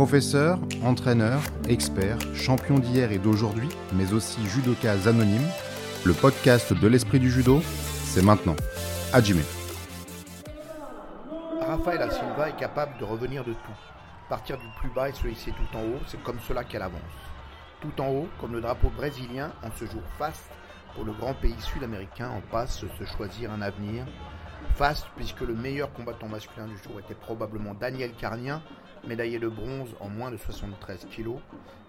Professeur, entraîneur, expert, champion d'hier et d'aujourd'hui, mais aussi judoka anonyme, le podcast de l'esprit du judo, c'est maintenant. Hajime. Rafaela Silva est capable de revenir de tout. Partir du plus bas et se hisser tout en haut, c'est comme cela qu'elle avance. Tout en haut, comme le drapeau brésilien en ce jour faste pour le grand pays sud-américain en passe se choisir un avenir. Faste puisque le meilleur combattant masculin du jour était probablement Daniel Carnien, médaillé de bronze en moins de 73 kg,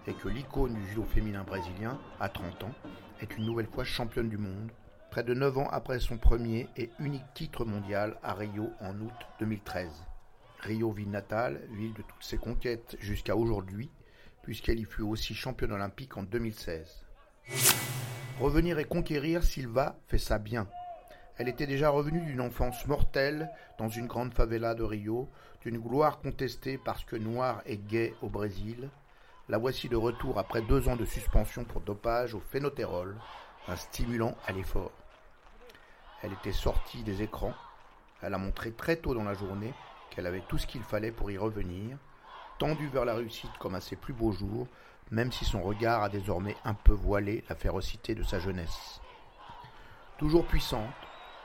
et que l'icône du judo féminin brésilien, à 30 ans, est une nouvelle fois championne du monde, près de 9 ans après son premier et unique titre mondial à Rio en août 2013. Rio, ville natale, ville de toutes ses conquêtes jusqu'à aujourd'hui, puisqu'elle y fut aussi championne olympique en 2016. Revenir et conquérir, Silva fait ça bien. Elle était déjà revenue d'une enfance mortelle dans une grande favela de Rio, d'une gloire contestée parce que noir et gay au Brésil. La voici de retour après deux ans de suspension pour dopage au phénotérol, un stimulant à l'effort. Elle était sortie des écrans. Elle a montré très tôt dans la journée qu'elle avait tout ce qu'il fallait pour y revenir, tendue vers la réussite comme à ses plus beaux jours, même si son regard a désormais un peu voilé la férocité de sa jeunesse. Toujours puissante,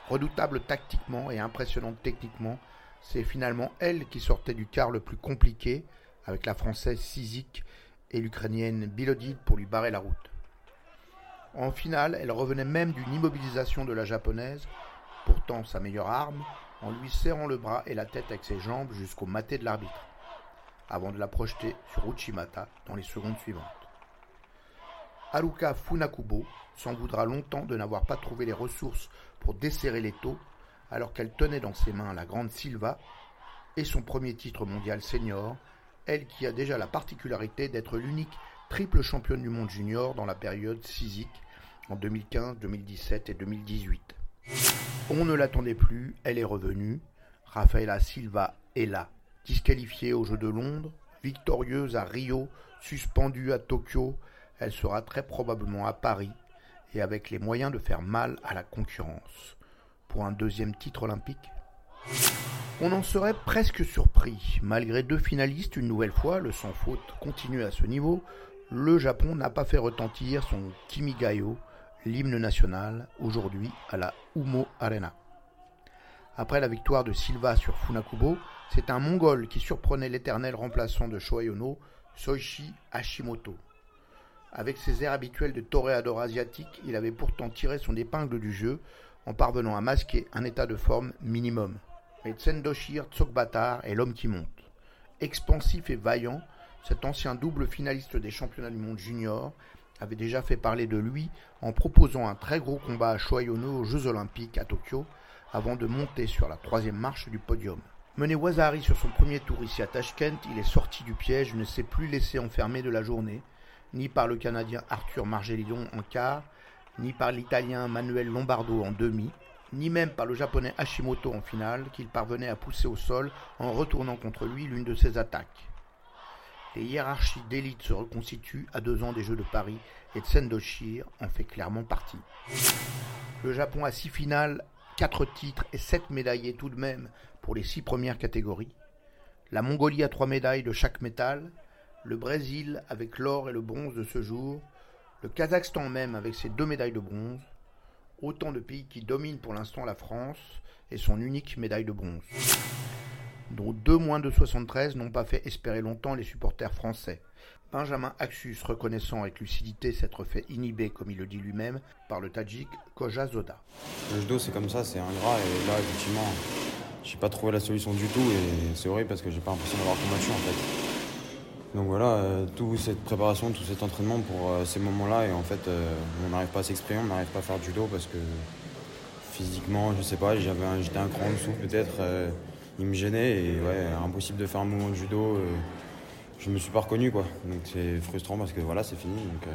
Redoutable tactiquement et impressionnante techniquement, c'est finalement elle qui sortait du quart le plus compliqué, avec la française Sizik et l'ukrainienne Bilodid pour lui barrer la route. En finale, elle revenait même d'une immobilisation de la japonaise, pourtant sa meilleure arme, en lui serrant le bras et la tête avec ses jambes jusqu'au maté de l'arbitre, avant de la projeter sur Uchimata dans les secondes suivantes. Haruka Funakubo s'en voudra longtemps de n'avoir pas trouvé les ressources pour desserrer les taux, alors qu'elle tenait dans ses mains la grande Silva et son premier titre mondial senior, elle qui a déjà la particularité d'être l'unique triple championne du monde junior dans la période CISIC en 2015, 2017 et 2018. On ne l'attendait plus, elle est revenue. Rafaela Silva est là, disqualifiée aux Jeux de Londres, victorieuse à Rio, suspendue à Tokyo, elle sera très probablement à Paris et avec les moyens de faire mal à la concurrence. Pour un deuxième titre olympique On en serait presque surpris. Malgré deux finalistes, une nouvelle fois, le sans faute continue à ce niveau, le Japon n'a pas fait retentir son Kimigayo, l'hymne national, aujourd'hui à la Umo Arena. Après la victoire de Silva sur Funakubo, c'est un Mongol qui surprenait l'éternel remplaçant de Shoyono, Soichi Hashimoto. Avec ses airs habituels de toréador asiatique, il avait pourtant tiré son épingle du jeu en parvenant à masquer un état de forme minimum. Mais Tsendoshir Tsokbatar est l'homme qui monte. Expansif et vaillant, cet ancien double finaliste des championnats du monde junior avait déjà fait parler de lui en proposant un très gros combat à Shoyono aux Jeux Olympiques à Tokyo avant de monter sur la troisième marche du podium. Mené Wazari sur son premier tour ici à Tashkent, il est sorti du piège, ne s'est plus laissé enfermer de la journée ni par le Canadien Arthur Margelidon en quart, ni par l'Italien Manuel Lombardo en demi, ni même par le Japonais Hashimoto en finale, qu'il parvenait à pousser au sol en retournant contre lui l'une de ses attaques. Les hiérarchies d'élite se reconstituent à deux ans des Jeux de Paris et Tsendoshir en fait clairement partie. Le Japon a six finales, quatre titres et sept médaillés tout de même pour les six premières catégories. La Mongolie a trois médailles de chaque métal, le Brésil avec l'or et le bronze de ce jour, le Kazakhstan même avec ses deux médailles de bronze, autant de pays qui dominent pour l'instant la France et son unique médaille de bronze, dont deux moins de 73 n'ont pas fait espérer longtemps les supporters français. Benjamin Axus reconnaissant avec lucidité s'être fait inhiber, comme il le dit lui-même, par le Tadjik Koja Zoda. Le judo c'est comme ça, c'est ingrat et là effectivement j'ai pas trouvé la solution du tout et c'est horrible parce que j'ai pas l'impression d'avoir combattu en fait. Donc voilà, euh, toute cette préparation, tout cet entraînement pour euh, ces moments-là, et en fait, euh, on n'arrive pas à s'exprimer, on n'arrive pas à faire du judo parce que physiquement, je sais pas, j'avais j'étais un cran en dessous peut-être, il me gênait et ouais, impossible de faire un mouvement de judo. je me suis pas reconnu quoi, donc c'est frustrant parce que voilà, c'est fini. Donc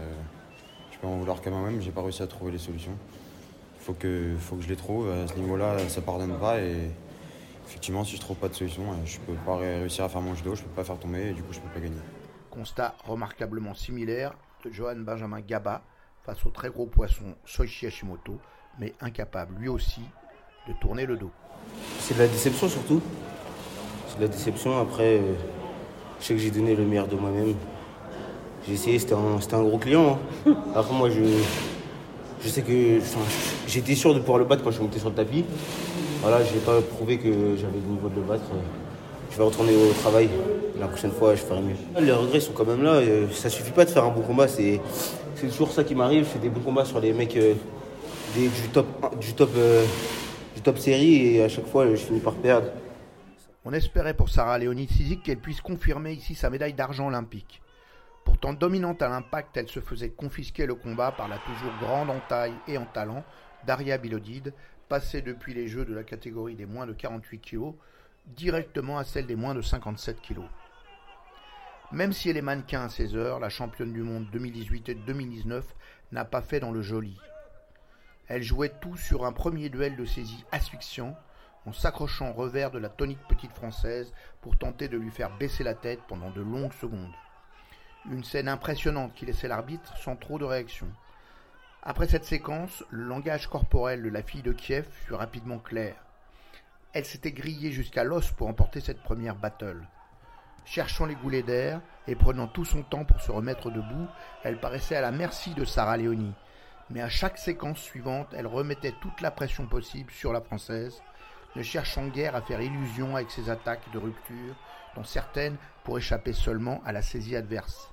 je peux en vouloir qu'à moi-même, j'ai pas réussi à trouver les solutions. Il faut que, faut que je les trouve. À ce niveau-là, ça pardonne pas et effectivement, si je trouve pas de solution, euh, je peux pas réussir à faire mon judo, je peux pas faire tomber et du coup, je peux pas gagner. Constat remarquablement similaire de Johan Benjamin Gaba face au très gros poisson Soichi Hashimoto, mais incapable lui aussi de tourner le dos. C'est de la déception surtout. C'est de la déception. Après, Je sais que j'ai donné le meilleur de moi-même. J'ai essayé, c'était un, gros client. Hein. Après, moi, je, je sais que j'étais sûr de pouvoir le battre quand je suis monté sur le tapis. Voilà, je n'ai pas prouvé que j'avais le niveau de le battre. Je vais retourner au travail. La prochaine fois, je ferai mieux. Les regrets sont quand même là. Euh, ça suffit pas de faire un bon combat. C'est toujours ça qui m'arrive. Je fais des bons combats sur les mecs euh, du top, du top, euh, du top série et à chaque fois, je finis par perdre. On espérait pour Sarah Léonie Sizik qu'elle puisse confirmer ici sa médaille d'argent olympique. Pourtant dominante à l'impact, elle se faisait confisquer le combat par la toujours grande en taille et en talent Daria Bilodide, passée depuis les Jeux de la catégorie des moins de 48 kg directement à celle des moins de 57 kg. Même si elle est mannequin à 16 heures, la championne du monde 2018 et 2019 n'a pas fait dans le joli. Elle jouait tout sur un premier duel de saisie asphyxiant, en s'accrochant au revers de la tonique petite française pour tenter de lui faire baisser la tête pendant de longues secondes. Une scène impressionnante qui laissait l'arbitre sans trop de réaction. Après cette séquence, le langage corporel de la fille de Kiev fut rapidement clair. Elle s'était grillée jusqu'à l'os pour emporter cette première battle. Cherchant les goulets d'air et prenant tout son temps pour se remettre debout, elle paraissait à la merci de Sarah Léonie. Mais à chaque séquence suivante, elle remettait toute la pression possible sur la française, ne cherchant guère à faire illusion avec ses attaques de rupture, dont certaines pour échapper seulement à la saisie adverse.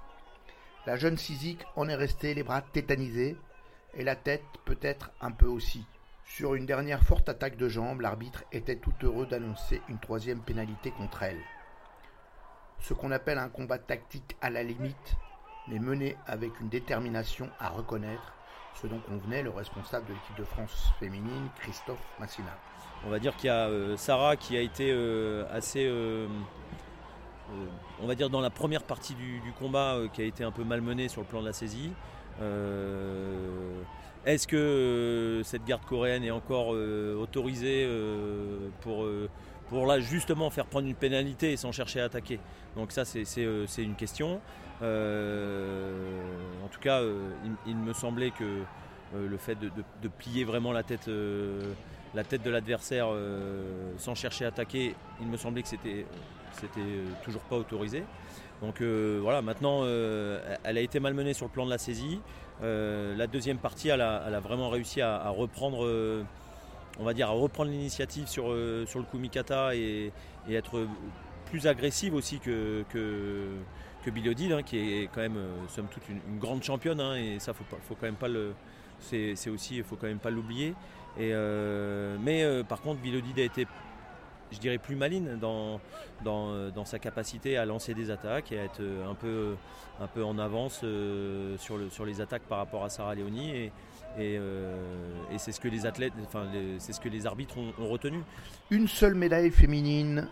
La jeune Sizik en est restée les bras tétanisés, et la tête peut-être un peu aussi. Sur une dernière forte attaque de jambes, l'arbitre était tout heureux d'annoncer une troisième pénalité contre elle. Ce qu'on appelle un combat tactique à la limite, mais mené avec une détermination à reconnaître, ce dont convenait le responsable de l'équipe de France féminine, Christophe Massina. On va dire qu'il y a euh, Sarah qui a été euh, assez euh, on va dire dans la première partie du, combat euh, qui a été un peu malmenée sur le plan de la saisie. Euh, est-ce que cette garde coréenne est encore autorisée pour, pour là justement faire prendre une pénalité sans chercher à attaquer? Donc ça c'est une question. en tout cas, il, me semblait que le fait de, plier vraiment la tête, la tête de l'adversaire sans chercher à attaquer, il me semblait que c'était euh, toujours pas autorisé. Donc euh, voilà, maintenant euh, elle a été malmenée sur le plan de la saisie. la deuxième partie, elle a, vraiment réussi à, reprendre, on va dire, à reprendre l'initiative sur, sur le Kumikata et, être plus agressive aussi que, que, hein, qui est quand même, somme toute, une, grande championne. Hein, et ça, faut, faut quand même pas le, c'est, aussi, faut quand même pas l'oublier. Mais par contre, Bilodid a été je dirais, plus maline dans, sa capacité à lancer des attaques et à être un peu, un peu en avance euh, sur, le, sur les attaques par rapport à Sarah Leoni. Et, euh, c'est ce que les athlètes, enfin, c'est ce que les arbitres ont retenu. Une seule médaille féminine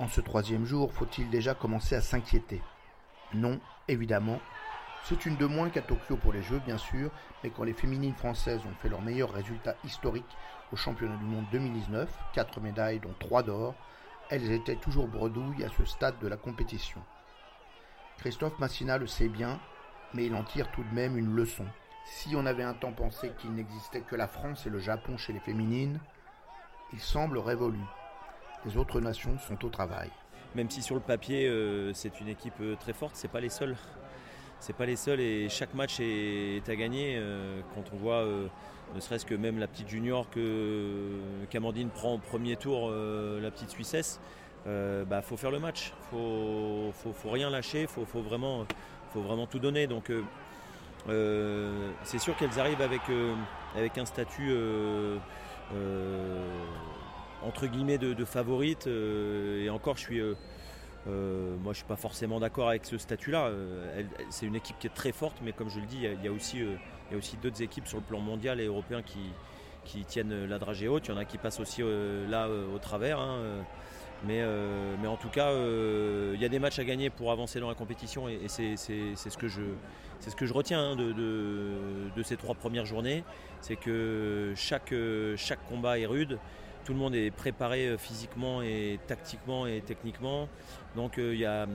en ce troisième jour, faut-il déjà commencer à s'inquiéter? Non, évidemment. C'est une de moins qu'à Tokyo pour les Jeux, bien sûr, mais quand les féminines françaises ont fait leur meilleur résultat historique au championnat du monde 2019, 4 médailles dont 3 d'or, elles étaient toujours bredouilles à ce stade de la compétition. Christophe Massina le sait bien, mais il en tire tout de même une leçon. Si on avait un temps pensé qu'il n'existait que la France et le Japon chez les féminines, il semble révolu. Les autres nations sont au travail. Même si sur le papier euh, c'est une équipe euh, très forte, c'est pas les seuls. C'est pas les seuls et chaque match est, à gagner. Euh, quand on voit ne serait-ce que même la petite junior que qu'Amandine prend au premier tour, euh, la petite Suissesse, euh, bah, faut faire le match, faut, faut, faut rien lâcher, faut, faut, vraiment, faut vraiment tout donner. Donc euh, c'est sûr qu'elles arrivent avec, avec un statut entre guillemets de, de favorite et encore je suis euh, moi, je suis pas forcément d'accord avec ce statut-là. Euh, c'est une équipe qui est très forte, mais comme je le dis, il y a, aussi, euh, aussi d'autres équipes sur le plan mondial et européen qui, qui tiennent la dragée haute. Il y en a qui passent aussi là au travers. Hein, mais, mais, en tout cas, il y a des matchs à gagner pour avancer dans la compétition et, c'est ce, que je, ce que je retiens hein, de, de, ces trois premières journées. C'est que chaque, chaque combat est rude tout le monde est préparé euh, physiquement et tactiquement et techniquement. Donc il euh, hum,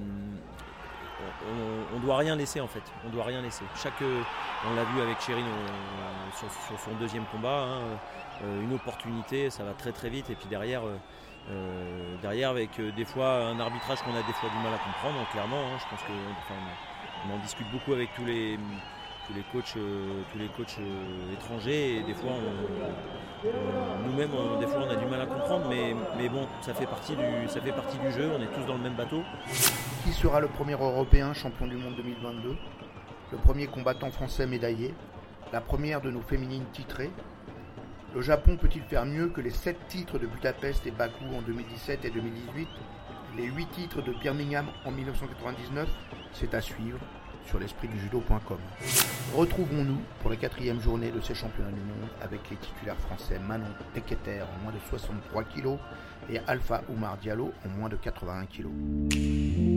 on, ne doit rien laisser en fait. On doit rien laisser. Chaque, euh, on l'a vu avec Chérine sur, son deuxième combat, hein, une opportunité, ça va très très vite. Et puis derrière, derrière avec des fois un arbitrage qu'on a des fois du mal à comprendre, donc clairement, hein, je pense que on en discute beaucoup avec tous les tous les coachs, tous les coachs étrangers et des fois nous-mêmes des fois on a du mal à comprendre mais, mais bon ça fait partie du ça fait partie du jeu, on est tous dans le même bateau. Qui sera le premier européen champion du monde 2022 Le premier combattant français médaillé? La première de nos féminines titrées? Le Japon peut-il faire mieux que les 7 titres de Budapest et Bakou en 2017 et 2018 Les 8 titres de Birmingham en 1999 C'est à suivre sur l'esprit du judo.com. Retrouvons-nous pour la quatrième journée de ces championnats du monde avec les titulaires français Manon Teketer en moins de 63 kg et Alpha Oumar Diallo en moins de 81 kg.